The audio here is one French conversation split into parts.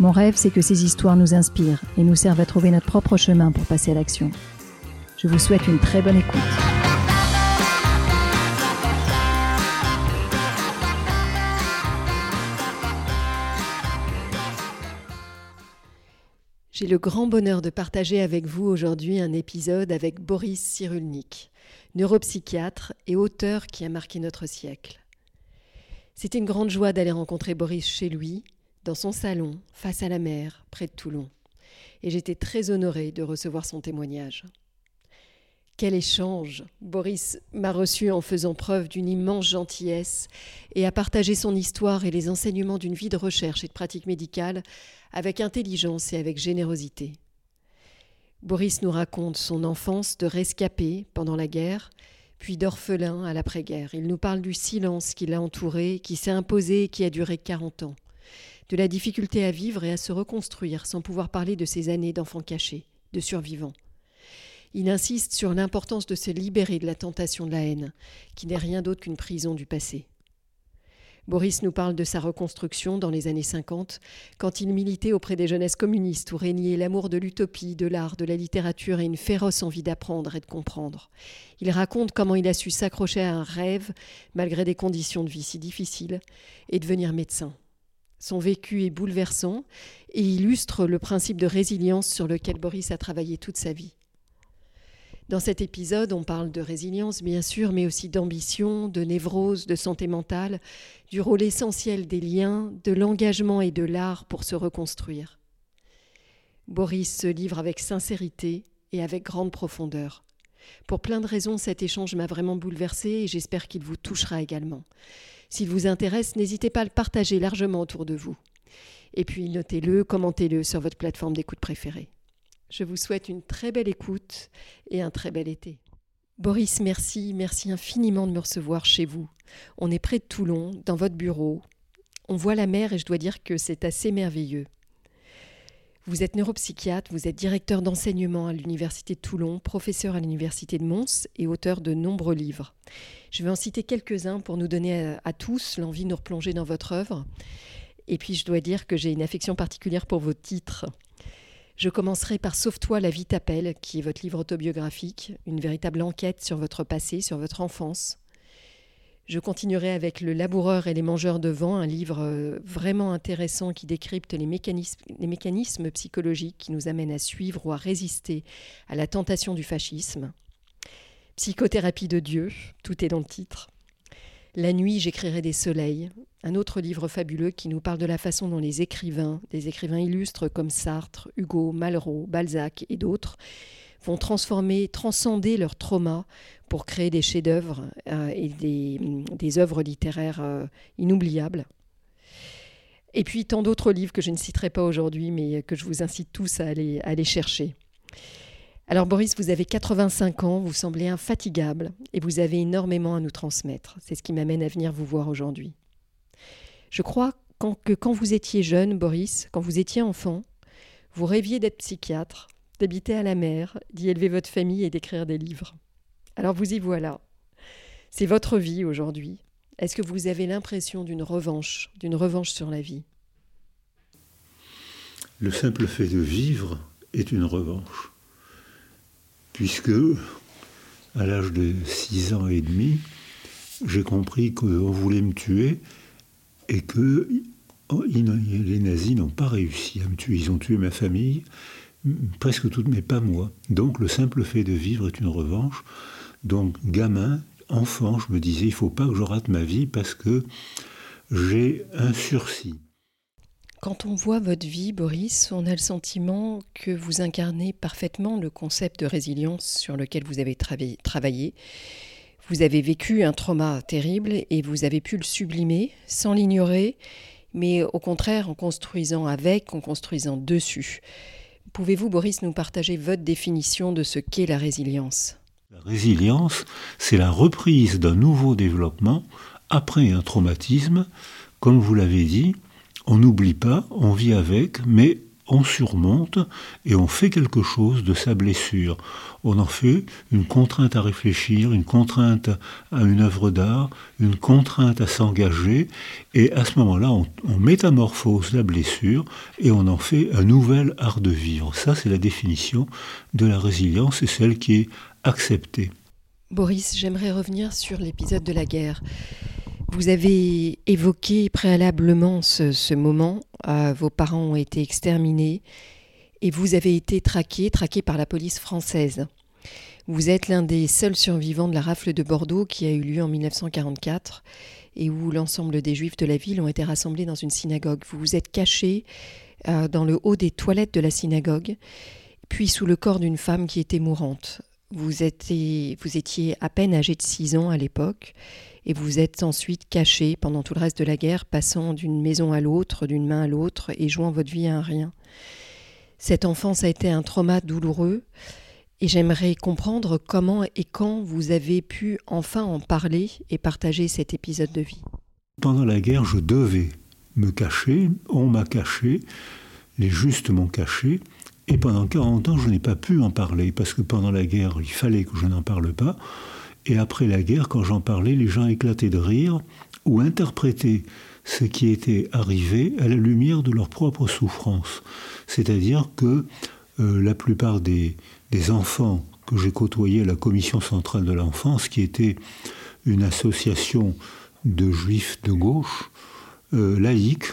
Mon rêve, c'est que ces histoires nous inspirent et nous servent à trouver notre propre chemin pour passer à l'action. Je vous souhaite une très bonne écoute. J'ai le grand bonheur de partager avec vous aujourd'hui un épisode avec Boris Cyrulnik neuropsychiatre et auteur qui a marqué notre siècle. C'était une grande joie d'aller rencontrer Boris chez lui, dans son salon, face à la mer, près de Toulon. Et j'étais très honorée de recevoir son témoignage. Quel échange Boris m'a reçu en faisant preuve d'une immense gentillesse et a partagé son histoire et les enseignements d'une vie de recherche et de pratique médicale avec intelligence et avec générosité. Boris nous raconte son enfance de rescapé pendant la guerre, puis d'orphelin à l'après-guerre. Il nous parle du silence qui l'a entouré, qui s'est imposé et qui a duré 40 ans, de la difficulté à vivre et à se reconstruire sans pouvoir parler de ces années d'enfants cachés, de survivants. Il insiste sur l'importance de se libérer de la tentation de la haine, qui n'est rien d'autre qu'une prison du passé. Boris nous parle de sa reconstruction dans les années 50, quand il militait auprès des jeunesses communistes où régnait l'amour de l'utopie, de l'art, de la littérature et une féroce envie d'apprendre et de comprendre. Il raconte comment il a su s'accrocher à un rêve malgré des conditions de vie si difficiles et devenir médecin. Son vécu est bouleversant et illustre le principe de résilience sur lequel Boris a travaillé toute sa vie. Dans cet épisode, on parle de résilience, bien sûr, mais aussi d'ambition, de névrose, de santé mentale, du rôle essentiel des liens, de l'engagement et de l'art pour se reconstruire. Boris se livre avec sincérité et avec grande profondeur. Pour plein de raisons, cet échange m'a vraiment bouleversé et j'espère qu'il vous touchera également. S'il vous intéresse, n'hésitez pas à le partager largement autour de vous. Et puis notez-le, commentez-le sur votre plateforme d'écoute préférée. Je vous souhaite une très belle écoute et un très bel été. Boris, merci, merci infiniment de me recevoir chez vous. On est près de Toulon, dans votre bureau. On voit la mer et je dois dire que c'est assez merveilleux. Vous êtes neuropsychiatre, vous êtes directeur d'enseignement à l'Université de Toulon, professeur à l'Université de Mons et auteur de nombreux livres. Je vais en citer quelques-uns pour nous donner à, tous l'envie de nous replonger dans votre œuvre. Et puis je dois dire que j'ai une affection particulière pour vos titres. Je commencerai par Sauve-toi, la vie t'appelle, qui est votre livre autobiographique, une véritable enquête sur votre passé, sur votre enfance. Je continuerai avec Le laboureur et les mangeurs de vent, un livre euh, vraiment intéressant qui décrypte les mécanismes, les mécanismes psychologiques qui nous amènent à suivre ou à résister à la tentation du fascisme. Psychothérapie de Dieu, tout est dans le titre. La nuit, j'écrirai des soleils, un autre livre fabuleux qui nous parle de la façon dont les écrivains, des écrivains illustres comme Sartre, Hugo, Malraux, Balzac et d'autres, vont transformer, transcender leur trauma pour créer des chefs-d'œuvre euh, et des, œuvres littéraires euh, inoubliables. Et puis tant d'autres livres que je ne citerai pas aujourd'hui, mais que je vous incite tous à aller, à aller chercher. Alors Boris, vous avez 85 ans, vous semblez infatigable et vous avez énormément à nous transmettre. C'est ce qui m'amène à venir vous voir aujourd'hui. Je crois que quand vous étiez jeune, Boris, quand vous étiez enfant, vous rêviez d'être psychiatre, d'habiter à la mer, d'y élever votre famille et d'écrire des livres. Alors vous y voilà. C'est votre vie aujourd'hui. Est-ce que vous avez l'impression d'une revanche, d'une revanche sur la vie? Le simple fait de vivre est une revanche puisque à l'âge de 6 ans et demi, j'ai compris qu'on voulait me tuer et que oh, les nazis n'ont pas réussi à me tuer. Ils ont tué ma famille, presque toute, mais pas moi. Donc le simple fait de vivre est une revanche. Donc gamin, enfant, je me disais, il faut pas que je rate ma vie parce que j'ai un sursis. Quand on voit votre vie, Boris, on a le sentiment que vous incarnez parfaitement le concept de résilience sur lequel vous avez travaillé. Vous avez vécu un trauma terrible et vous avez pu le sublimer sans l'ignorer. mais au contraire en construisant avec, en construisant dessus. Pouvez-vous, Boris, nous partager votre définition de ce qu'est la résilience? La résilience, c'est la reprise d'un nouveau développement après un traumatisme. Comme vous l'avez dit, on n'oublie pas, on vit avec, mais on surmonte et on fait quelque chose de sa blessure. On en fait une contrainte à réfléchir, une contrainte à une œuvre d'art, une contrainte à s'engager, et à ce moment-là, on, métamorphose la blessure et on en fait un nouvel art de vivre. Ça, c'est la définition de la résilience et celle qui est Boris, j'aimerais revenir sur l'épisode de la guerre. Vous avez évoqué préalablement ce, moment. Euh, vos parents ont été exterminés et vous avez été traqué, traqué par la police française. Vous êtes l'un des seuls survivants de la rafle de Bordeaux qui a eu lieu en 1944 et où l'ensemble des juifs de la ville ont été rassemblés dans une synagogue. Vous vous êtes caché euh, dans le haut des toilettes de la synagogue, puis sous le corps d'une femme qui était mourante. Vous étiez, à peine âgé de 6 ans à l'époque et vous êtes ensuite caché pendant tout le reste de la guerre, passant d'une maison à l'autre, d'une main à l'autre et jouant votre vie à un rien. Cette enfance a été un trauma douloureux et j'aimerais comprendre comment et quand vous avez pu enfin en parler et partager cet épisode de vie. Pendant la guerre, je devais me cacher, on m'a caché, les justes m'ont caché, et pendant 40 ans, je n'ai pas pu en parler, parce que pendant la guerre, il fallait que je n'en parle pas. Et après la guerre, quand j'en parlais, les gens éclataient de rire ou interprétaient ce qui était arrivé à la lumière de leur propre souffrance. C'est-à-dire que euh, la plupart des, enfants que j'ai côtoyés à la Commission centrale de l'enfance, qui était une association de juifs de gauche, euh, laïque,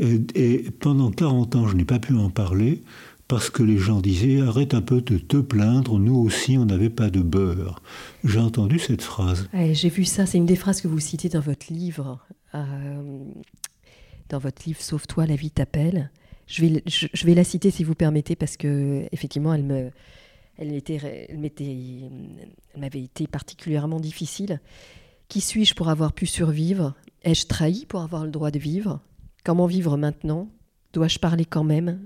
et, pendant 40 ans, je n'ai pas pu en parler parce que les gens disaient arrête un peu de te plaindre, nous aussi on n'avait pas de beurre. J'ai entendu cette phrase. J'ai vu ça, c'est une des phrases que vous citez dans votre livre, euh, dans votre livre Sauve-toi, la vie t'appelle. Je vais, je, vais la citer si vous permettez parce que effectivement elle me, elle était, elle m'avait été particulièrement difficile. Qui suis-je pour avoir pu survivre? Ai-je trahi pour avoir le droit de vivre? Comment vivre maintenant? Dois-je parler quand même?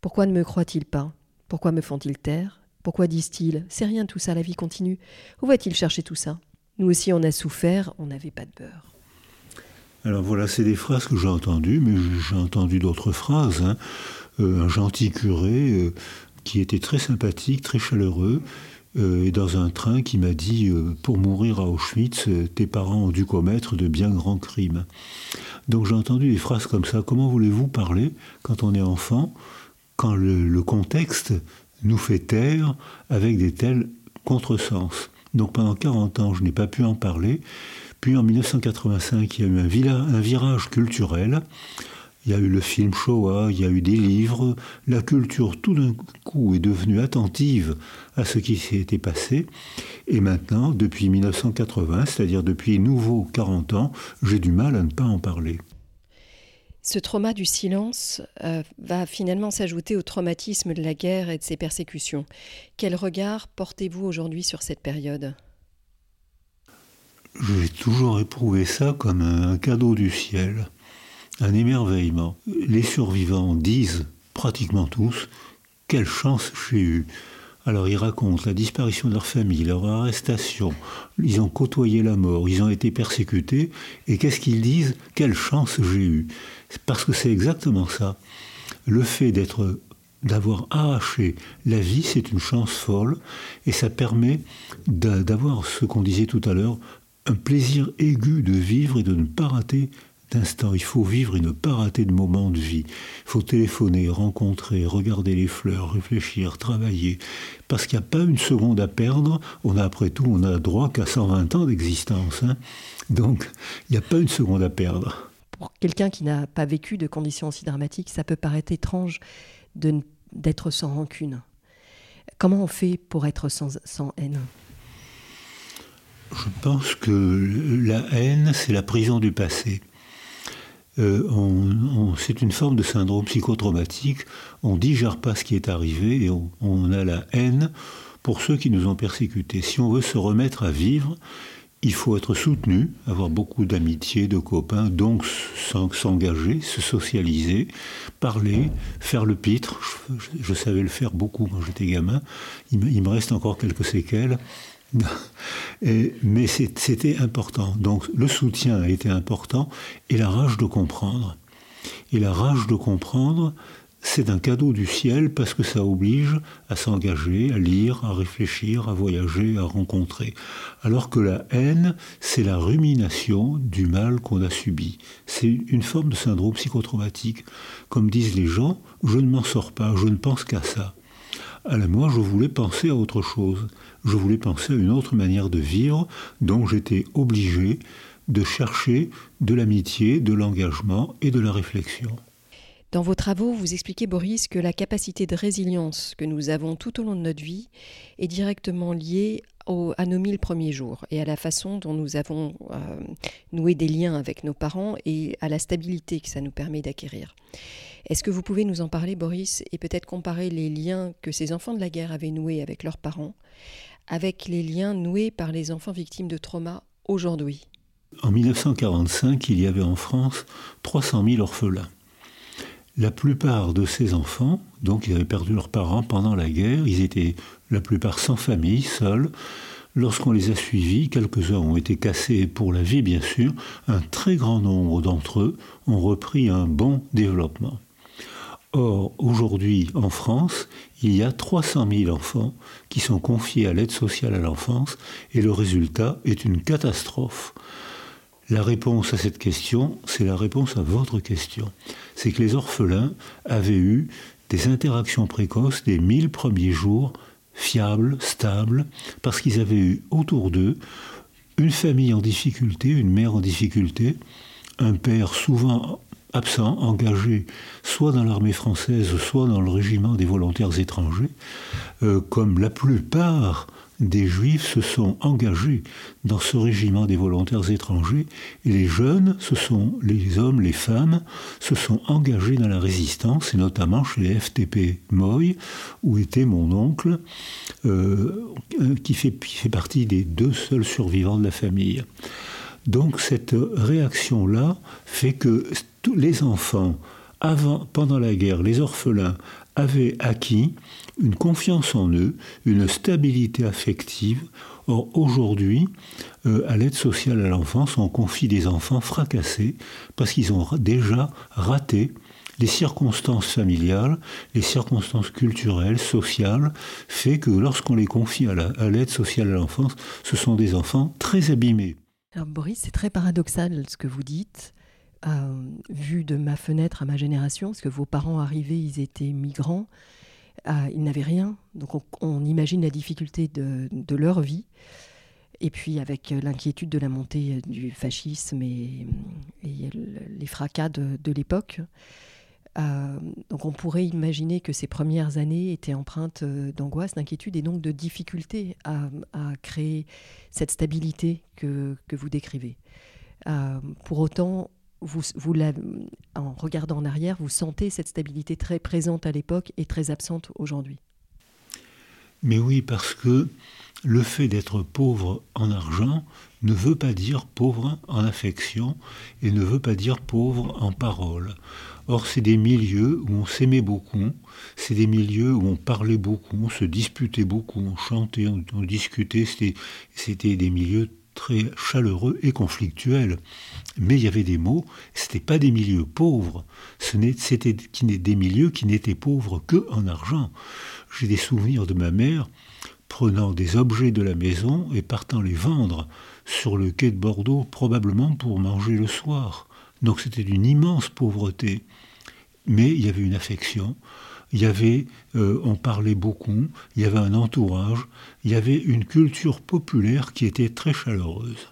Pourquoi ne me croient-ils pas? Pourquoi me font-ils taire? Pourquoi disent-ils C'est rien tout ça, la vie continue Où va-t-il chercher tout ça? Nous aussi on a souffert, on n'avait pas de beurre. Alors voilà, c'est des phrases que j'ai entendues, mais j'ai entendu d'autres phrases. Hein. Euh, un gentil curé euh, qui était très sympathique, très chaleureux, euh, et dans un train qui m'a dit Pour mourir à Auschwitz, tes parents ont dû commettre de bien grands crimes. Donc j'ai entendu des phrases comme ça. Comment voulez-vous parler quand on est enfant? Quand le, contexte nous fait taire avec des tels contresens. Donc pendant 40 ans, je n'ai pas pu en parler. Puis en 1985, il y a eu un, un, virage culturel. Il y a eu le film Shoah, il y a eu des livres. La culture, tout d'un coup, est devenue attentive à ce qui s'était passé. Et maintenant, depuis 1980, c'est-à-dire depuis nouveau 40 ans, j'ai du mal à ne pas en parler. Ce trauma du silence euh, va finalement s'ajouter au traumatisme de la guerre et de ses persécutions. Quel regard portez-vous aujourd'hui sur cette période? J'ai toujours éprouvé ça comme un cadeau du ciel, un émerveillement. Les survivants disent, pratiquement tous, quelle chance j'ai eue. Alors ils racontent la disparition de leur famille, leur arrestation, ils ont côtoyé la mort, ils ont été persécutés, et qu'est-ce qu'ils disent? Quelle chance j'ai eue. Parce que c'est exactement ça. Le fait d'être d'avoir arraché la vie, c'est une chance folle, et ça permet d'avoir ce qu'on disait tout à l'heure, un plaisir aigu de vivre et de ne pas rater d'instant. Il faut vivre et ne pas rater de moments de vie. Il faut téléphoner, rencontrer, regarder les fleurs, réfléchir, travailler. Parce qu'il n'y a pas une seconde à perdre. On a après tout, on a droit qu'à 120 ans d'existence. Hein. Donc, il n'y a pas une seconde à perdre. Pour quelqu'un qui n'a pas vécu de conditions aussi dramatiques, ça peut paraître étrange d'être sans rancune. Comment on fait pour être sans, sans haine? Je pense que la haine, c'est la prison du passé. Euh, c'est une forme de syndrome psychotraumatique. On digère pas ce qui est arrivé et on, a la haine pour ceux qui nous ont persécutés. Si on veut se remettre à vivre, il faut être soutenu, avoir beaucoup d'amitié, de copains, donc s'engager, se socialiser, parler, faire le pitre. Je, savais le faire beaucoup quand j'étais gamin. Il me, reste encore quelques séquelles. Mais c'était important. Donc le soutien a été important et la rage de comprendre. Et la rage de comprendre, c'est un cadeau du ciel parce que ça oblige à s'engager, à lire, à réfléchir, à voyager, à rencontrer. Alors que la haine, c'est la rumination du mal qu'on a subi. C'est une forme de syndrome psychotraumatique. Comme disent les gens, je ne m'en sors pas, je ne pense qu'à ça. Alors moi, je voulais penser à autre chose. Je voulais penser à une autre manière de vivre, donc j'étais obligé de chercher de l'amitié, de l'engagement et de la réflexion. Dans vos travaux, vous expliquez, Boris, que la capacité de résilience que nous avons tout au long de notre vie est directement liée à nos mille premiers jours et à la façon dont nous avons euh, noué des liens avec nos parents et à la stabilité que ça nous permet d'acquérir. Est-ce que vous pouvez nous en parler, Boris, et peut-être comparer les liens que ces enfants de la guerre avaient noués avec leurs parents avec les liens noués par les enfants victimes de trauma aujourd'hui? En 1945, il y avait en France 300 000 orphelins. La plupart de ces enfants, donc ils avaient perdu leurs parents pendant la guerre, ils étaient la plupart sans famille, seuls. Lorsqu'on les a suivis, quelques-uns ont été cassés pour la vie bien sûr, un très grand nombre d'entre eux ont repris un bon développement. Or, aujourd'hui, en France, il y a 300 000 enfants qui sont confiés à l'aide sociale à l'enfance et le résultat est une catastrophe. La réponse à cette question, c'est la réponse à votre question. C'est que les orphelins avaient eu des interactions précoces des mille premiers jours, fiables, stables, parce qu'ils avaient eu autour d'eux une famille en difficulté, une mère en difficulté, un père souvent absent, engagé soit dans l'armée française, soit dans le régiment des volontaires étrangers, euh, comme la plupart des juifs se sont engagés dans ce régiment des volontaires étrangers et les jeunes, ce sont les hommes, les femmes, se sont engagés dans la résistance et notamment chez les FTP Moy où était mon oncle euh, qui, fait, qui fait partie des deux seuls survivants de la famille. Donc cette réaction-là fait que tous les enfants, avant, pendant la guerre, les orphelins avaient acquis une confiance en eux, une stabilité affective. Or, aujourd'hui, euh, à l'aide sociale à l'enfance, on confie des enfants fracassés parce qu'ils ont déjà raté les circonstances familiales, les circonstances culturelles, sociales, fait que lorsqu'on les confie à l'aide sociale à l'enfance, ce sont des enfants très abîmés. Alors Boris, c'est très paradoxal ce que vous dites. Euh, vu de ma fenêtre à ma génération, parce que vos parents arrivaient, ils étaient migrants, ah, ils n'avaient rien, donc on, imagine la difficulté de, leur vie. Et puis avec euh, l'inquiétude de la montée euh, du fascisme et, les fracas de, l'époque. Euh, donc on pourrait imaginer que ces premières années étaient empreintes d'angoisse, d'inquiétude et donc de difficulté à, créer cette stabilité que, vous décrivez. pour autant, vous, en regardant en arrière, vous sentez cette stabilité très présente à l'époque et très absente aujourd'hui. Mais oui, parce que le fait d'être pauvre en argent ne veut pas dire pauvre en affection et ne veut pas dire pauvre en parole. Or, c'est des milieux où on s'aimait beaucoup, c'est des milieux où on parlait beaucoup, on se disputait beaucoup, on chantait, on, on discutait, c'était des milieux très chaleureux et conflictuel. Mais il y avait des mots, ce n'était pas des milieux pauvres, c'était des milieux qui n'étaient pauvres que en argent. J'ai des souvenirs de ma mère prenant des objets de la maison et partant les vendre sur le quai de Bordeaux, probablement pour manger le soir. Donc c'était une immense pauvreté. Mais il y avait une affection, il y avait, euh, on parlait beaucoup, il y avait un entourage, il y avait une culture populaire qui était très chaleureuse.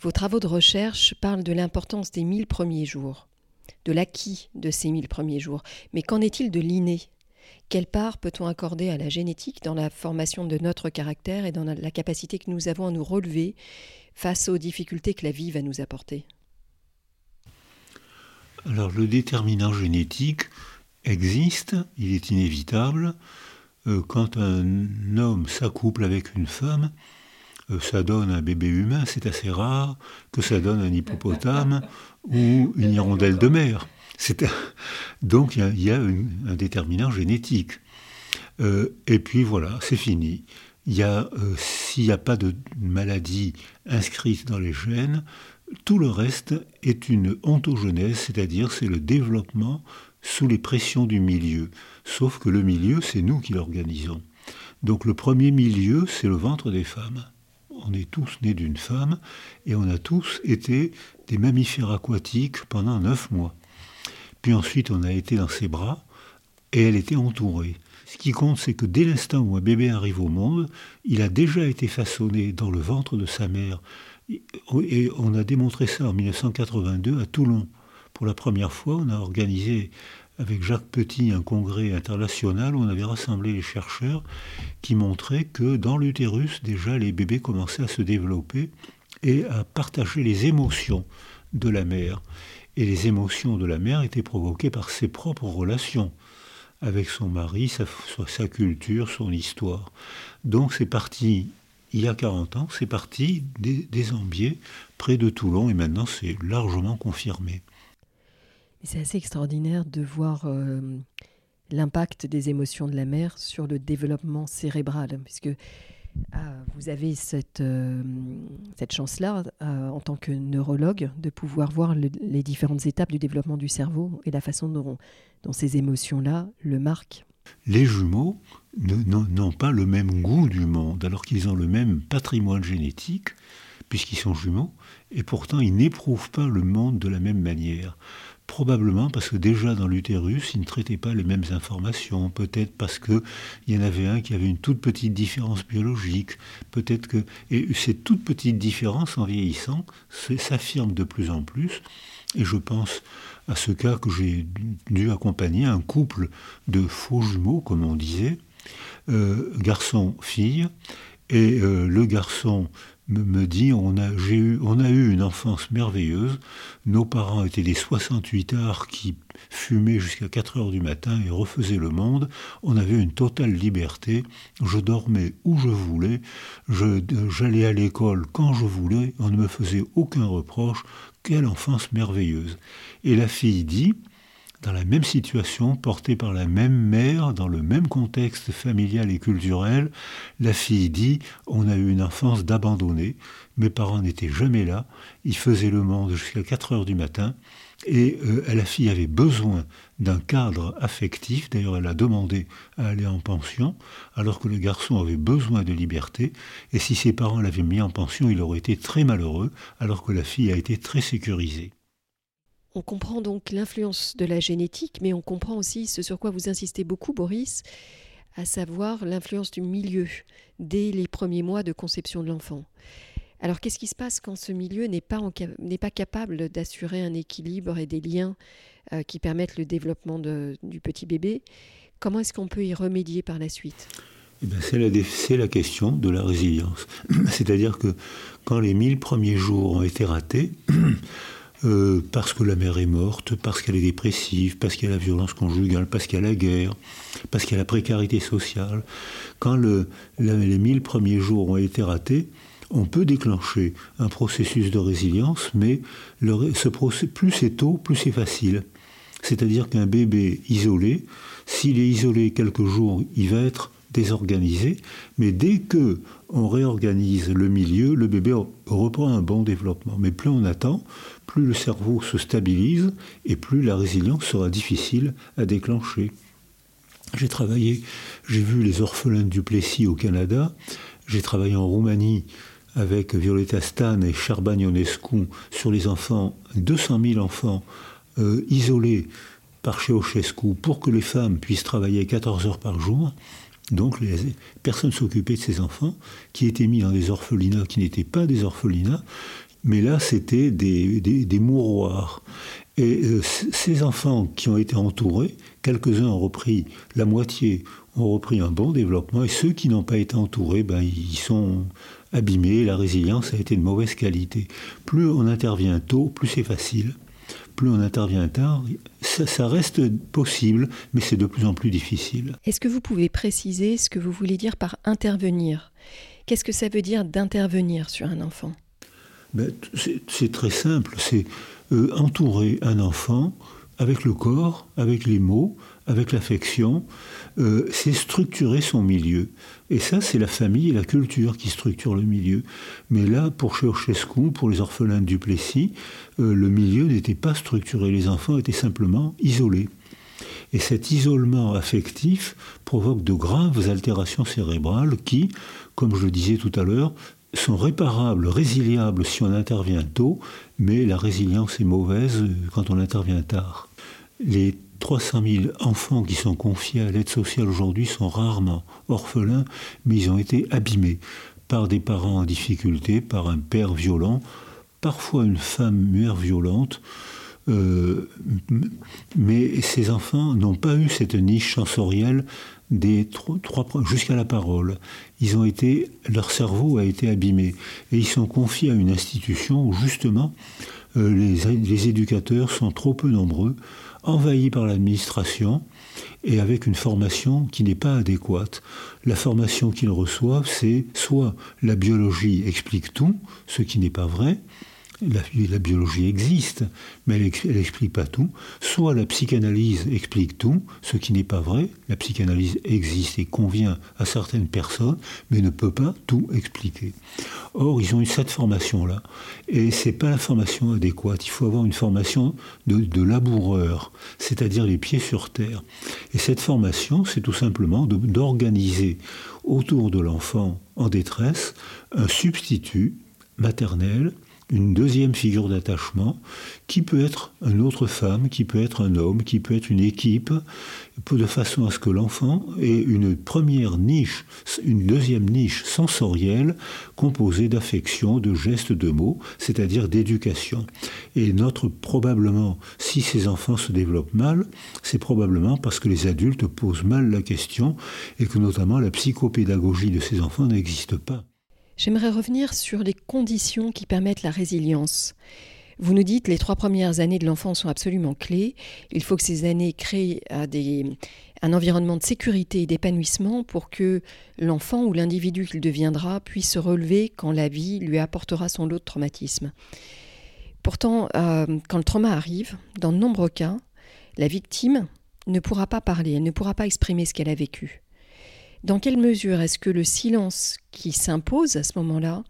Vos travaux de recherche parlent de l'importance des mille premiers jours, de l'acquis de ces mille premiers jours. Mais qu'en est-il de l'inné? Quelle part peut-on accorder à la génétique dans la formation de notre caractère et dans la capacité que nous avons à nous relever face aux difficultés que la vie va nous apporter? Alors le déterminant génétique, existe, il est inévitable. Euh, quand un homme s'accouple avec une femme, euh, ça donne un bébé humain, c'est assez rare, que ça donne un hippopotame ou une hirondelle de mer. Donc il y a, un déterminant génétique. Euh, et puis voilà, c'est fini. S'il n'y a pas de maladie inscrite dans les gènes, tout le reste est une ontogenèse, c'est-à-dire c'est le développement sous les pressions du milieu. Sauf que le milieu, c'est nous qui l'organisons. Donc le premier milieu, c'est le ventre des femmes. On est tous nés d'une femme et on a tous été des mammifères aquatiques pendant neuf mois. Puis ensuite, on a été dans ses bras et elle était entourée. Ce qui compte, c'est que dès l'instant où un bébé arrive au monde, il a déjà été façonné dans le ventre de sa mère. Et on a démontré ça en 1982 à Toulon. Pour la première fois, on a organisé avec Jacques Petit un congrès international où on avait rassemblé les chercheurs qui montraient que dans l'utérus, déjà, les bébés commençaient à se développer et à partager les émotions de la mère. Et les émotions de la mère étaient provoquées par ses propres relations avec son mari, sa, culture, son histoire. Donc c'est parti, il y a 40 ans, c'est parti des, des Ambiers, près de Toulon, et maintenant c'est largement confirmé. C'est assez extraordinaire de voir euh, l'impact des émotions de la mère sur le développement cérébral, puisque ah, vous avez cette, euh, cette chance-là, euh, en tant que neurologue, de pouvoir voir les différentes étapes du développement du cerveau et la façon dont, dont ces émotions-là le marquent. Les jumeaux n'ont pas le même goût du monde, alors qu'ils ont le même patrimoine génétique, puisqu'ils sont jumeaux, et pourtant ils n'éprouvent pas le monde de la même manière. Probablement parce que déjà dans l'utérus, ils ne traitaient pas les mêmes informations. Peut-être parce qu'il y en avait un qui avait une toute petite différence biologique. Peut-être que. Et ces toutes petites différences, en vieillissant, s'affirment de plus en plus. Et je pense à ce cas que j'ai dû accompagner, un couple de faux jumeaux, comme on disait, euh, garçon-fille. Et euh, le garçon me, dit on a, eu, on a eu une enfance merveilleuse. Nos parents étaient des 68 arts qui fumaient jusqu'à 4 heures du matin et refaisaient le monde. On avait une totale liberté. Je dormais où je voulais. J'allais à l'école quand je voulais. On ne me faisait aucun reproche. Quelle enfance merveilleuse. Et la fille dit dans la même situation, portée par la même mère, dans le même contexte familial et culturel, la fille dit On a eu une enfance d'abandonné, mes parents n'étaient jamais là, ils faisaient le monde jusqu'à 4 heures du matin, et euh, la fille avait besoin d'un cadre affectif, d'ailleurs elle a demandé à aller en pension, alors que le garçon avait besoin de liberté, et si ses parents l'avaient mis en pension, il aurait été très malheureux, alors que la fille a été très sécurisée. On comprend donc l'influence de la génétique, mais on comprend aussi ce sur quoi vous insistez beaucoup, Boris, à savoir l'influence du milieu dès les premiers mois de conception de l'enfant. Alors qu'est-ce qui se passe quand ce milieu n'est pas, capable d'assurer un équilibre et des liens euh, qui permettent le développement du petit bébé? Comment est-ce qu'on peut y remédier par la suite? Eh ben, c'est, la, la, question de la résilience. C'est-à-dire que quand les mille premiers jours ont été ratés, Euh, parce que la mère est morte, parce qu'elle est dépressive, parce qu'il y a la violence conjugale, parce qu'il y a la guerre, parce qu'il y a la précarité sociale. Quand le, les mille premiers jours ont été ratés, on peut déclencher un processus de résilience, mais plus c'est tôt, plus c'est facile. C'est-à-dire qu'un bébé isolé, s'il est isolé quelques jours, il va être désorganisé, mais dès que on réorganise le milieu, le bébé reprend un bon développement. Mais plus on attend, plus le cerveau se stabilise et plus la résilience sera difficile à déclencher. J'ai travaillé, j'ai vu les orphelins du Plessis au Canada, j'ai travaillé en Roumanie avec Violeta Stan et Charban Ionescu sur les enfants, 200 000 enfants euh, isolés par Ceausescu pour que les femmes puissent travailler 14 heures par jour. Donc les, personne s'occupait de ces enfants qui étaient mis dans des orphelinats qui n'étaient pas des orphelinats mais là c'était des, des, mouroirs. Et euh, ces enfants qui ont été entourés, quelques-uns ont repris la moitié, ont repris un bon développement, et ceux qui n'ont pas été entourés, ben, ils sont abîmés, la résilience a été de mauvaise qualité. Plus on intervient tôt, plus c'est facile. Plus on intervient tard, ça, ça reste possible, mais c'est de plus en plus difficile. Est-ce que vous pouvez préciser ce que vous voulez dire par intervenir? Qu'est-ce que ça veut dire d'intervenir sur un enfant? Ben, C'est très simple, c'est euh, entourer un enfant avec le corps, avec les mots, avec l'affection, euh, c'est structurer son milieu. Et ça, c'est la famille et la culture qui structurent le milieu. Mais là, pour Ceausescu, pour les orphelins de Duplessis, euh, le milieu n'était pas structuré. Les enfants étaient simplement isolés. Et cet isolement affectif provoque de graves altérations cérébrales qui, comme je le disais tout à l'heure, sont réparables, résiliables si on intervient tôt, mais la résilience est mauvaise quand on intervient tard. Les 300 000 enfants qui sont confiés à l'aide sociale aujourd'hui sont rarement orphelins, mais ils ont été abîmés par des parents en difficulté, par un père violent, parfois une femme mère violente, euh, mais ces enfants n'ont pas eu cette niche sensorielle jusqu'à la parole. Ils ont été, leur cerveau a été abîmé et ils sont confiés à une institution où justement euh, les, les, éducateurs sont trop peu nombreux, envahis par l'administration et avec une formation qui n'est pas adéquate. La formation qu'ils reçoivent, c'est soit la biologie explique tout, ce qui n'est pas vrai, la, biologie existe, mais elle n'explique pas tout. Soit la psychanalyse explique tout, ce qui n'est pas vrai. La psychanalyse existe et convient à certaines personnes, mais ne peut pas tout expliquer. Or, ils ont eu cette formation-là, et c'est pas la formation adéquate. Il faut avoir une formation de, de laboureur, c'est-à-dire les pieds sur terre. Et cette formation, c'est tout simplement d'organiser autour de l'enfant en détresse un substitut maternel une deuxième figure d'attachement qui peut être une autre femme, qui peut être un homme, qui peut être une équipe, de façon à ce que l'enfant ait une première niche, une deuxième niche sensorielle composée d'affection, de gestes, de mots, c'est-à-dire d'éducation. Et notre probablement, si ces enfants se développent mal, c'est probablement parce que les adultes posent mal la question et que notamment la psychopédagogie de ces enfants n'existe pas. J'aimerais revenir sur les conditions qui permettent la résilience. Vous nous dites les trois premières années de l'enfant sont absolument clés. Il faut que ces années créent euh, un environnement de sécurité et d'épanouissement pour que l'enfant ou l'individu qu'il deviendra puisse se relever quand la vie lui apportera son lot de traumatisme. Pourtant, euh, quand le trauma arrive, dans de nombreux cas, la victime ne pourra pas parler, elle ne pourra pas exprimer ce qu'elle a vécu. Dans quelle mesure est-ce que le silence qui s'impose à ce moment-là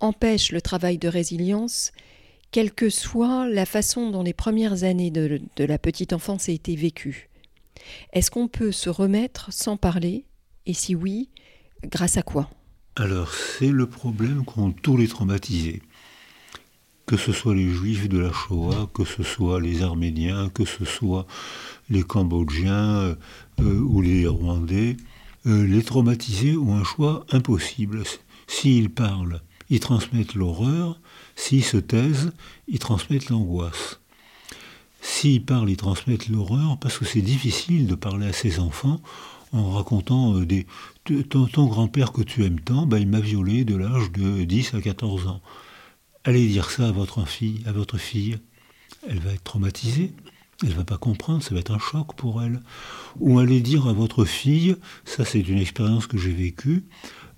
empêche le travail de résilience, quelle que soit la façon dont les premières années de, la petite enfance aient été vécues? Est-ce qu'on peut se remettre sans parler? Et si oui, grâce à quoi? Alors, c'est le problème qu'ont tous les traumatisés. Que ce soit les juifs de la Shoah, que ce soit les Arméniens, que ce soit les Cambodgiens euh, euh, ou les Rwandais, euh, les traumatisés ont un choix impossible. S'ils parlent, ils transmettent l'horreur. S'ils se taisent, ils transmettent l'angoisse. S'ils parlent, ils transmettent l'horreur parce que c'est difficile de parler à ses enfants en racontant euh, des... Ton, grand-père que tu aimes tant, bah, il m'a violé de l'âge de 10 à 14 ans. Allez dire ça à votre fille, à votre fille. Elle va être traumatisée. Elle va pas comprendre, ça va être un choc pour elle. Ou aller dire à votre fille, ça c'est une expérience que j'ai vécue,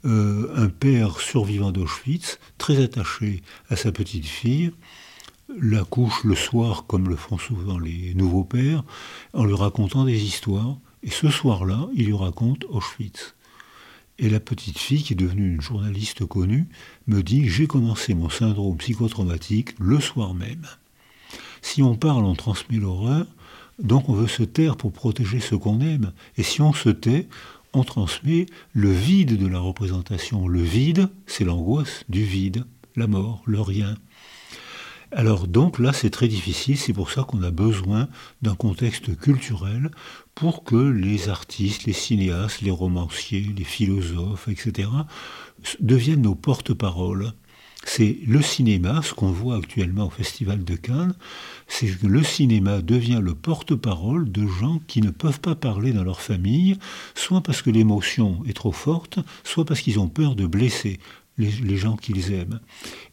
euh, un père survivant d'Auschwitz, très attaché à sa petite fille, la couche le soir, comme le font souvent les nouveaux pères, en lui racontant des histoires. Et ce soir-là, il lui raconte Auschwitz. Et la petite fille, qui est devenue une journaliste connue, me dit J'ai commencé mon syndrome psychotraumatique le soir même. Si on parle, on transmet l'horreur, donc on veut se taire pour protéger ce qu'on aime. Et si on se tait, on transmet le vide de la représentation. Le vide, c'est l'angoisse du vide, la mort, le rien. Alors donc là, c'est très difficile, c'est pour ça qu'on a besoin d'un contexte culturel pour que les artistes, les cinéastes, les romanciers, les philosophes, etc., deviennent nos porte-paroles c'est le cinéma, ce qu'on voit actuellement au Festival de Cannes, c'est que le cinéma devient le porte-parole de gens qui ne peuvent pas parler dans leur famille, soit parce que l'émotion est trop forte, soit parce qu'ils ont peur de blesser les, gens qu'ils aiment.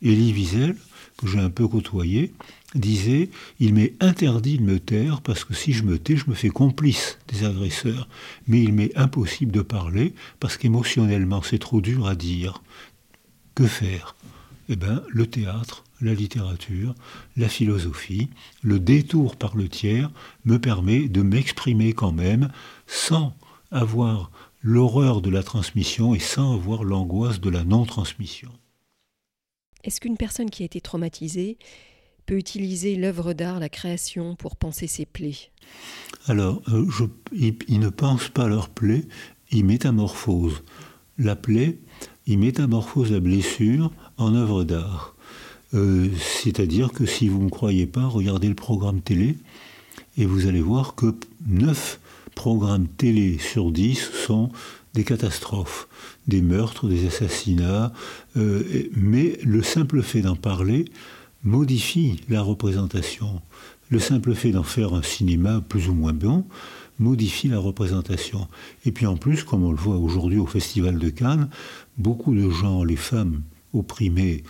Elie Wiesel, que j'ai un peu côtoyé, disait Il m'est interdit de me taire parce que si je me tais, je me fais complice des agresseurs. Mais il m'est impossible de parler parce qu'émotionnellement, c'est trop dur à dire. Que faire? Eh bien, le théâtre, la littérature, la philosophie, le détour par le tiers me permet de m'exprimer quand même sans avoir l'horreur de la transmission et sans avoir l'angoisse de la non-transmission. Est-ce qu'une personne qui a été traumatisée peut utiliser l'œuvre d'art, la création, pour penser ses plaies? Alors, euh, ils, ne pensent pas leurs plaies, ils métamorphosent. La plaie, ils métamorphosent la blessure en œuvre d'art. Euh, c'est-à-dire que si vous ne me croyez pas, regardez le programme télé et vous allez voir que 9 programmes télé sur 10 sont des catastrophes, des meurtres, des assassinats, euh, mais le simple fait d'en parler modifie la représentation. Le simple fait d'en faire un cinéma plus ou moins bon modifie la représentation. Et puis en plus, comme on le voit aujourd'hui au Festival de Cannes, beaucoup de gens, les femmes opprimées,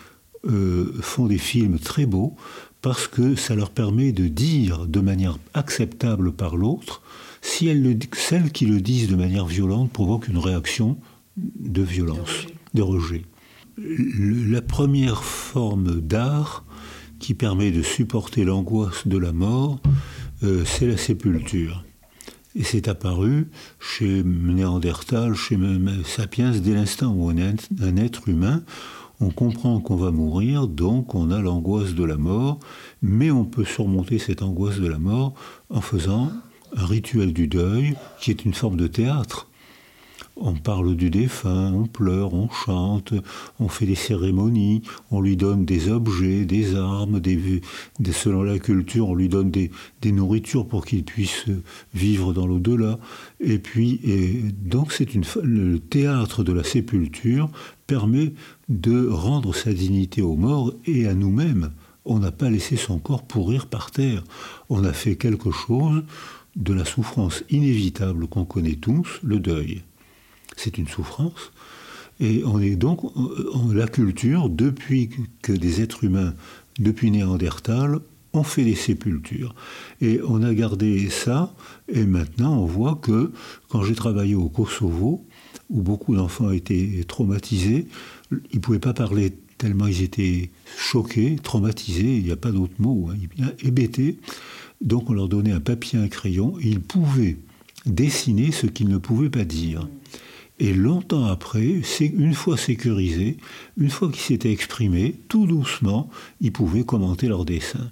euh, font des films très beaux parce que ça leur permet de dire de manière acceptable par l'autre, si elles celles qui le disent de manière violente provoquent une réaction de violence, de rejet. la première forme d'art qui permet de supporter l'angoisse de la mort, euh, c'est la sépulture. Et c'est apparu chez Néandertal, chez Sapiens, dès l'instant où on est un être humain, on comprend qu'on va mourir, donc on a l'angoisse de la mort, mais on peut surmonter cette angoisse de la mort en faisant un rituel du deuil qui est une forme de théâtre. On parle du défunt, on pleure, on chante, on fait des cérémonies, on lui donne des objets, des armes, selon la culture, on lui donne des, nourritures pour qu'il puisse vivre dans l'au-delà. Et puis, donc, c'est le théâtre de la sépulture permet de rendre sa dignité aux morts et à nous-mêmes. On n'a pas laissé son corps pourrir par terre. On a fait quelque chose de la souffrance inévitable qu'on connaît tous, le deuil. C'est une souffrance. Et on est donc, la culture, depuis que des êtres humains, depuis Néandertal, ont fait des sépultures. Et on a gardé ça, et maintenant on voit que quand j'ai travaillé au Kosovo, où beaucoup d'enfants étaient traumatisés. Ils ne pouvaient pas parler tellement ils étaient choqués, traumatisés, il n'y a pas d'autre mot, hein, hébétés. Donc on leur donnait un papier, un crayon, et ils pouvaient dessiner ce qu'ils ne pouvaient pas dire. Et longtemps après, une fois sécurisés, une fois qu'ils s'étaient exprimés, tout doucement, ils pouvaient commenter leur dessin.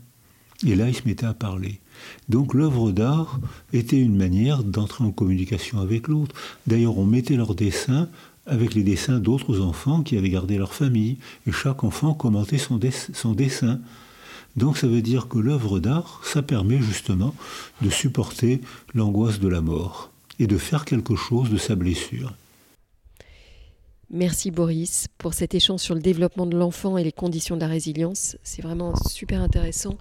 Et là, ils se mettaient à parler. Donc l'œuvre d'art était une manière d'entrer en communication avec l'autre. D'ailleurs, on mettait leurs dessins avec les dessins d'autres enfants qui avaient gardé leur famille, et chaque enfant commentait son, dessin. Donc ça veut dire que l'œuvre d'art, ça permet justement de supporter l'angoisse de la mort et de faire quelque chose de sa blessure. Merci Boris pour cet échange sur le développement de l'enfant et les conditions de la résilience. C'est vraiment super intéressant.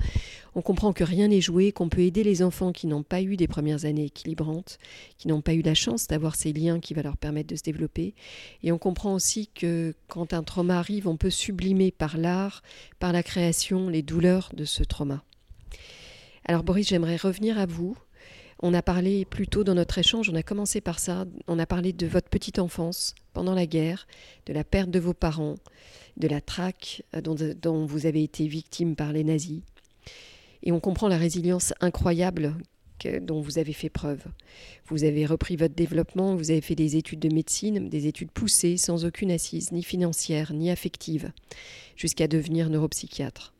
On comprend que rien n'est joué, qu'on peut aider les enfants qui n'ont pas eu des premières années équilibrantes, qui n'ont pas eu la chance d'avoir ces liens qui vont leur permettre de se développer. Et on comprend aussi que quand un trauma arrive, on peut sublimer par l'art, par la création, les douleurs de ce trauma. Alors Boris, j'aimerais revenir à vous on a parlé plus tôt dans notre échange, on a commencé par ça, on a parlé de votre petite enfance pendant la guerre, de la perte de vos parents, de la traque euh, dont, vous avez été victime par les nazis. Et on comprend la résilience incroyable dont vous avez fait preuve. Vous avez repris votre développement, vous avez fait des études de médecine, des études poussées, sans aucune assise, ni financière, ni affective, jusqu'à devenir neuropsychiatre.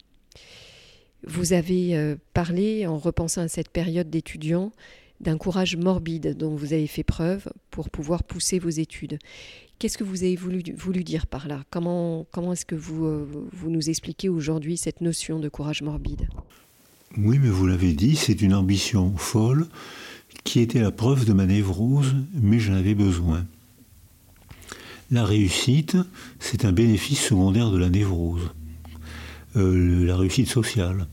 Vous avez euh, parlé, en repensant à cette période d'étudiant, d'un courage morbide dont vous avez fait preuve pour pouvoir pousser vos études. Qu'est-ce que vous avez voulu, dire par là? Comment, comment est-ce que vous, euh, vous nous expliquez aujourd'hui cette notion de courage morbide? Oui, mais vous l'avez dit, c'est une ambition folle qui était la preuve de ma névrose, mais j'en avais besoin. La réussite, c'est un bénéfice secondaire de la névrose. Euh, la réussite sociale.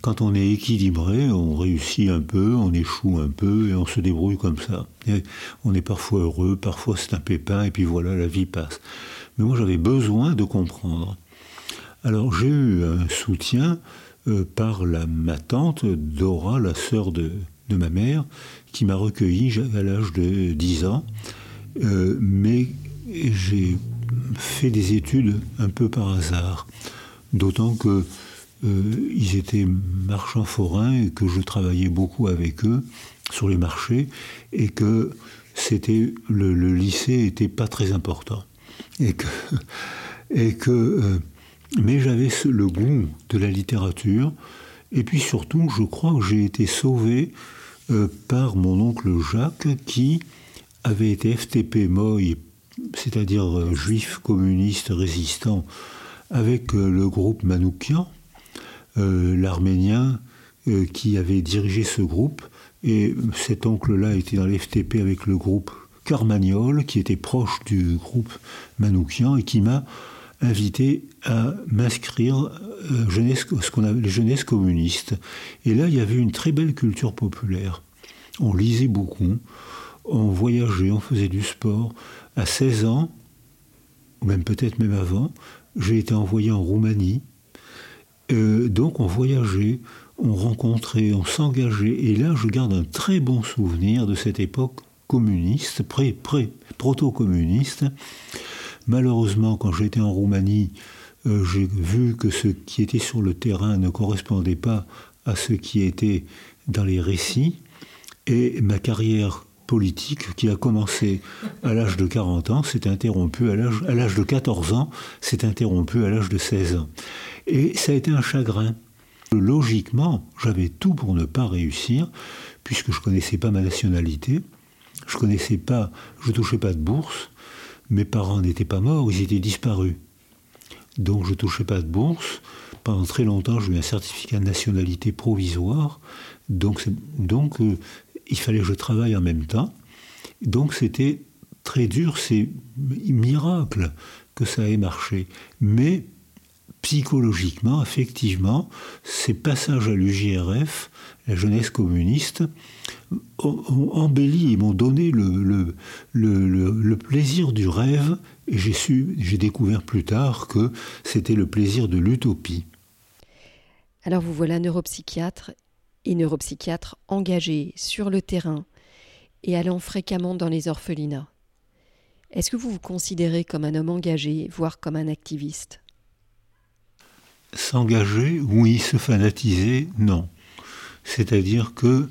Quand on est équilibré, on réussit un peu, on échoue un peu et on se débrouille comme ça. on est parfois heureux, parfois c'est un pépin et puis voilà, la vie passe. mais moi j'avais besoin de comprendre. Alors j'ai eu un soutien euh, par ma tante Dora, la sœur de, ma mère, qui m'a recueilli à l'âge de 10 ans, euh, mais j'ai fait des études un peu par hasard, d'autant que euh, ils étaient marchands forains et que je travaillais beaucoup avec eux sur les marchés et que c'était le, lycée était pas très important. Et que euh, mais j'avais le goût de la littérature et puis surtout je crois que j'ai été sauvé euh, par mon oncle Jacques qui avait été FTP Moy c'est-à-dire juif communiste résistant avec le groupe Manoukian euh, l'Arménien euh, qui avait dirigé ce groupe. Et cet oncle-là était dans l'FTP avec le groupe Carmagnol, qui était proche du groupe Manoukian, et qui m'a invité à m'inscrire euh, jeunesse, ce qu'on appelle les jeunesses communistes. Et là, il y avait une très belle culture populaire. On lisait beaucoup, on voyageait, on faisait du sport. À 16 ans, ou même peut-être même avant, j'ai été envoyé en Roumanie euh, donc on voyageait, on rencontrait, on s'engageait. Et là, je garde un très bon souvenir de cette époque communiste, pré, pré, proto-communiste. Malheureusement, quand j'étais en Roumanie, euh, j'ai vu que ce qui était sur le terrain ne correspondait pas à ce qui était dans les récits. Et ma carrière politique, qui a commencé à l'âge de 40 ans, s'est interrompue à l'âge de 14 ans, s'est interrompue à l'âge de 16 ans. Et ça a été un chagrin. Logiquement, j'avais tout pour ne pas réussir, puisque je ne connaissais pas ma nationalité, je connaissais pas, je touchais pas de bourse, mes parents n'étaient pas morts, ils étaient disparus. Donc je touchais pas de bourse. Pendant très longtemps, j'ai eu un certificat de nationalité provisoire. Donc, donc euh, il fallait que je travaille en même temps. Donc c'était très dur, c'est miracle que ça ait marché. Mais psychologiquement, effectivement, ces passages à l'UJRF, la jeunesse communiste, ont, embelli et m'ont donné le, plaisir du rêve, et j'ai su, j'ai découvert plus tard que c'était le plaisir de l'utopie. Alors vous voilà neuropsychiatre et neuropsychiatre engagé sur le terrain et allant fréquemment dans les orphelinats. Est-ce que vous vous considérez comme un homme engagé, voire comme un activiste? S'engager, oui, se fanatiser, non. C'est-à-dire que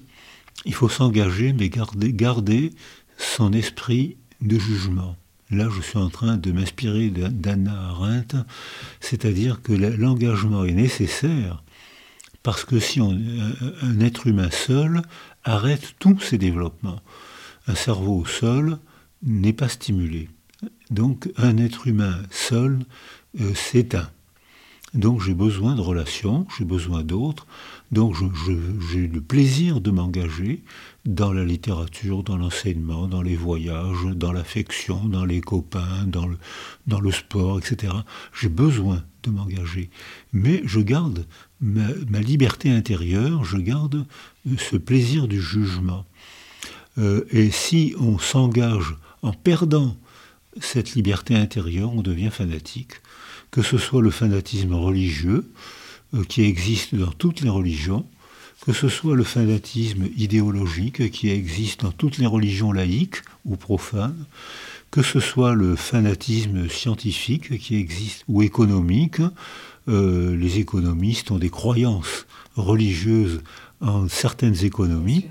il faut s'engager, mais garder, garder son esprit de jugement. Là, je suis en train de m'inspirer d'Anna Arendt, c'est-à-dire que l'engagement est nécessaire parce que si un être humain seul arrête tous ses développements, un cerveau seul n'est pas stimulé. Donc un être humain seul euh, s'éteint. Donc j'ai besoin de relations, j'ai besoin d'autres. Donc j'ai le plaisir de m'engager dans la littérature, dans l'enseignement, dans les voyages, dans l'affection, dans les copains, dans le sport, etc. J'ai besoin de m'engager. Mais je garde ma, liberté intérieure, je garde ce plaisir du jugement. Euh, et si on s'engage en perdant cette liberté intérieure, on devient fanatique que ce soit le fanatisme religieux, euh, qui existe dans toutes les religions, que ce soit le fanatisme idéologique qui existe dans toutes les religions laïques ou profanes, que ce soit le fanatisme scientifique qui existe ou économique. Euh, les économistes ont des croyances religieuses en certaines économies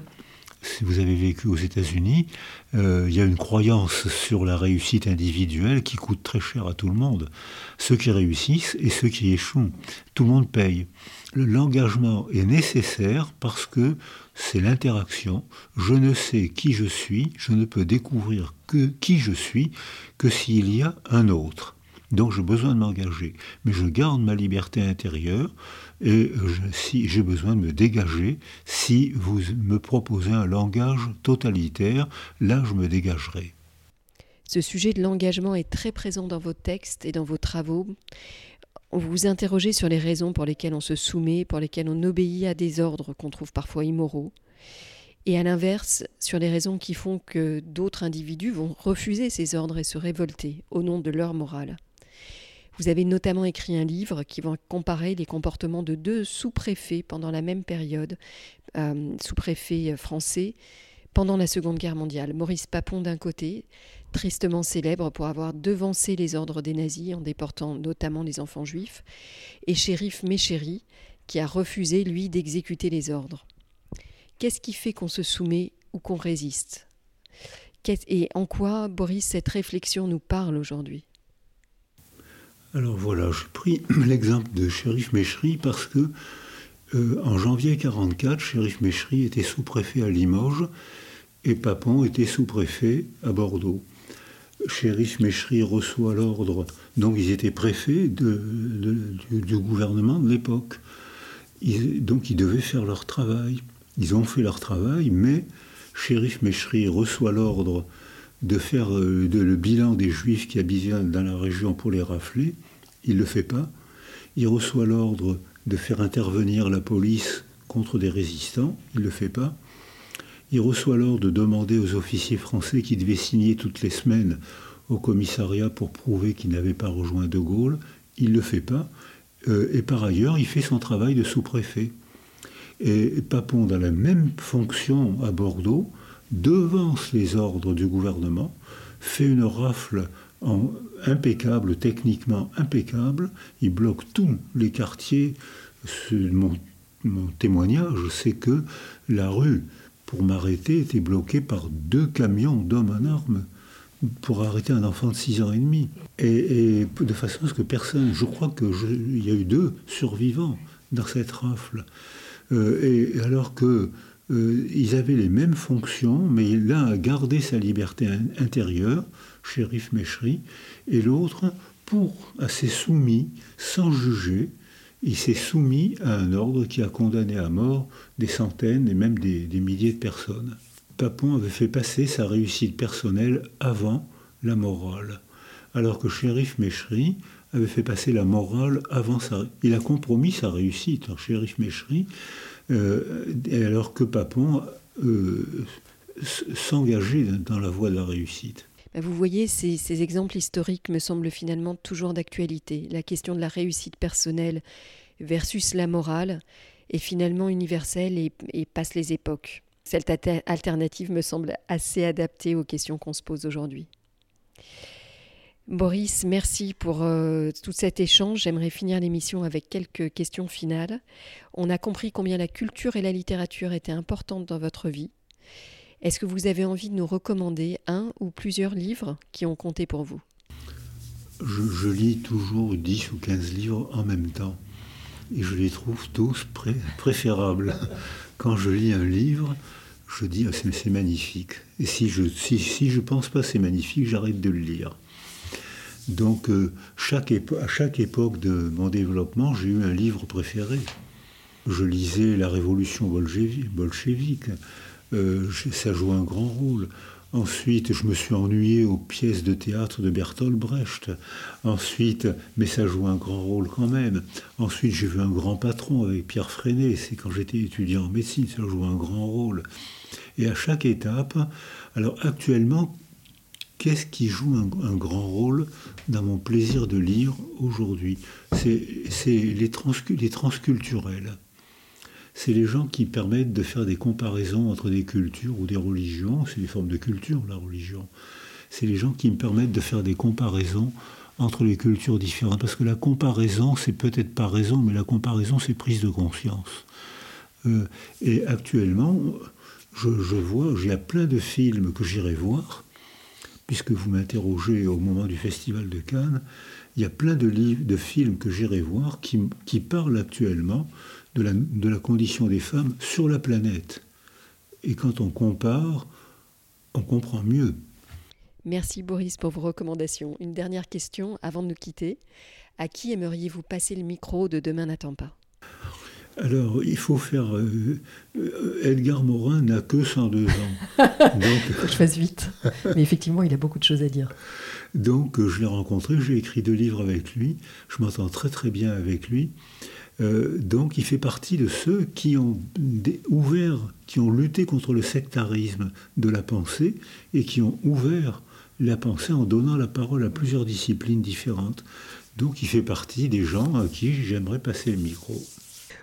si vous avez vécu aux États-Unis, euh, il y a une croyance sur la réussite individuelle qui coûte très cher à tout le monde. Ceux qui réussissent et ceux qui échouent, tout le monde paye. L'engagement est nécessaire parce que c'est l'interaction. Je ne sais qui je suis, je ne peux découvrir que qui je suis que s'il y a un autre. Donc j'ai besoin de m'engager. Mais je garde ma liberté intérieure et si j'ai besoin de me dégager, si vous me proposez un langage totalitaire, là je me dégagerai. Ce sujet de l'engagement est très présent dans vos textes et dans vos travaux. Vous vous interrogez sur les raisons pour lesquelles on se soumet, pour lesquelles on obéit à des ordres qu'on trouve parfois immoraux. Et à l'inverse, sur les raisons qui font que d'autres individus vont refuser ces ordres et se révolter au nom de leur morale. Vous avez notamment écrit un livre qui va comparer les comportements de deux sous-préfets pendant la même période, euh, sous-préfets français, pendant la Seconde Guerre mondiale. Maurice Papon d'un côté, tristement célèbre pour avoir devancé les ordres des nazis en déportant notamment les enfants juifs, et shérif Méchéry, qui a refusé, lui, d'exécuter les ordres. Qu'est-ce qui fait qu'on se soumet ou qu'on résiste? Et en quoi, Boris, cette réflexion nous parle aujourd'hui? Alors voilà, j'ai pris l'exemple de shérif Méchery parce que euh, en janvier 1944, shérif Méchery était sous-préfet à Limoges et Papon était sous-préfet à Bordeaux. Shérif Méchery reçoit l'ordre, donc ils étaient préfets du, gouvernement de l'époque. donc ils devaient faire leur travail. Ils ont fait leur travail, mais Shérif Méchery reçoit l'ordre de faire euh, le bilan des juifs qui habitaient dans la région pour les rafler. Il ne le fait pas. Il reçoit l'ordre de faire intervenir la police contre des résistants. Il ne le fait pas. Il reçoit l'ordre de demander aux officiers français qui devaient signer toutes les semaines au commissariat pour prouver qu'ils n'avaient pas rejoint De Gaulle. Il ne le fait pas. Euh, et par ailleurs, il fait son travail de sous-préfet. Et Papon, dans la même fonction à Bordeaux, devance les ordres du gouvernement, fait une rafle impeccable, techniquement impeccable. Il bloque tous les quartiers. Mon, mon témoignage, c'est que la rue, pour m'arrêter, était bloquée par deux camions d'hommes en armes pour arrêter un enfant de 6 ans et demi. Et, de façon à ce que personne, je crois qu'il y a eu deux survivants dans cette rafle. Euh, et alors que euh, ils avaient les mêmes fonctions, mais l'un a gardé sa liberté intérieure, shérif Méchery, et l'autre, pour assez soumis, sans juger, il s'est soumis à un ordre qui a condamné à mort des centaines et même des, milliers de personnes. Papon avait fait passer sa réussite personnelle avant la morale, alors que shérif Méchery avait fait passer la morale avant sa... Il a compromis sa réussite, shérif euh, alors que Papon euh, s'engageait dans la voie de la réussite. Bah, vous voyez, ces, exemples historiques me semblent finalement toujours d'actualité. La question de la réussite personnelle versus la morale est finalement universelle et, passe les époques. Cette alternative me semble assez adaptée aux questions qu'on se pose aujourd'hui. Boris, merci pour euh, tout cet échange. J'aimerais finir l'émission avec quelques questions finales. On a compris combien la culture et la littérature étaient importantes dans votre vie. Est-ce que vous avez envie de nous recommander un ou plusieurs livres qui ont compté pour vous? Je, lis toujours 10 ou 15 livres en même temps et je les trouve tous préférables. Quand je lis un livre, je dis ah, c'est magnifique. Et si je si, si je pense pas c'est magnifique, j'arrête de le lire. Donc, euh, à chaque époque de mon développement, j'ai eu un livre préféré. Je lisais La Révolution bolchevique. Euh, ça joue un grand rôle. Ensuite, je me suis ennuyé aux pièces de théâtre de Bertolt Brecht. Ensuite, mais ça joue un grand rôle quand même. Ensuite, j'ai vu un grand patron avec Pierre Freinet. C'est quand j'étais étudiant en médecine, ça joue un grand rôle. Et à chaque étape, alors actuellement, qu'est-ce qui joue un, grand rôle dans mon plaisir de lire aujourd'hui? C'est les, transculturels. C'est les gens qui permettent de faire des comparaisons entre des cultures ou des religions. C'est des formes de culture, la religion. C'est les gens qui me permettent de faire des comparaisons entre les cultures différentes. Parce que la comparaison, c'est peut-être pas raison, mais la comparaison, c'est prise de conscience. Euh, et actuellement, je, je vois, il y a plein de films que j'irai voir puisque vous m'interrogez au moment du Festival de Cannes, il y a plein de livres, de films que j'irai voir qui, parlent actuellement de la, de la condition des femmes sur la planète. Et quand on compare, on comprend mieux. Merci Boris pour vos recommandations. Une dernière question avant de nous quitter. À qui aimeriez-vous passer le micro de Demain n'attend pas? Alors, il faut faire. Euh, euh, Edgar Morin n'a que 102 ans. Donc, il faut que je fasse vite. Mais effectivement, il a beaucoup de choses à dire. Donc, je l'ai rencontré, j'ai écrit deux livres avec lui. Je m'entends très très bien avec lui. Euh, donc, il fait partie de ceux qui ont ouvert, qui ont lutté contre le sectarisme de la pensée et qui ont ouvert la pensée en donnant la parole à plusieurs disciplines différentes. Donc il fait partie des gens à qui j'aimerais passer le micro.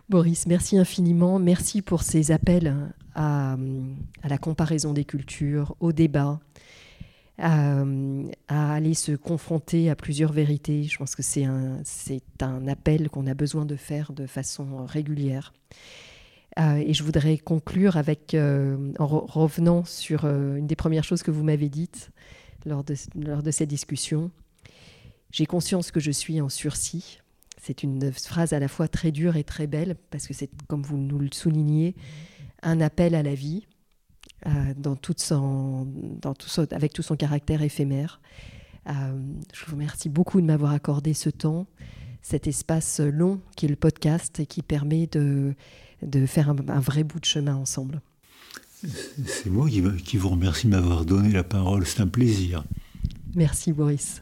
Boris, merci infiniment. Merci pour ces appels à, la comparaison des cultures, au débat, à, aller se confronter à plusieurs vérités. Je pense que c'est un, appel qu'on a besoin de faire de façon régulière. Euh, et je voudrais conclure avec, euh, en revenant sur euh, une des premières choses que vous m'avez dites lors de, lors de cette discussion. J'ai conscience que je suis en sursis. C'est une phrase à la fois très dure et très belle, parce que c'est, comme vous nous le soulignez, un appel à la vie, dans toute son, dans tout avec tout son caractère éphémère. je vous remercie beaucoup de m'avoir accordé ce temps, cet espace long qui est le podcast et qui permet de de faire un, vrai bout de chemin ensemble. C'est moi qui, qui vous remercie de m'avoir donné la parole, c'est un plaisir. Merci Boris.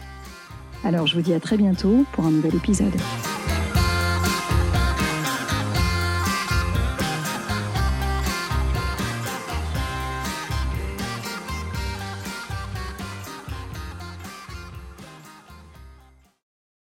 Alors je vous dis à très bientôt pour un nouvel épisode.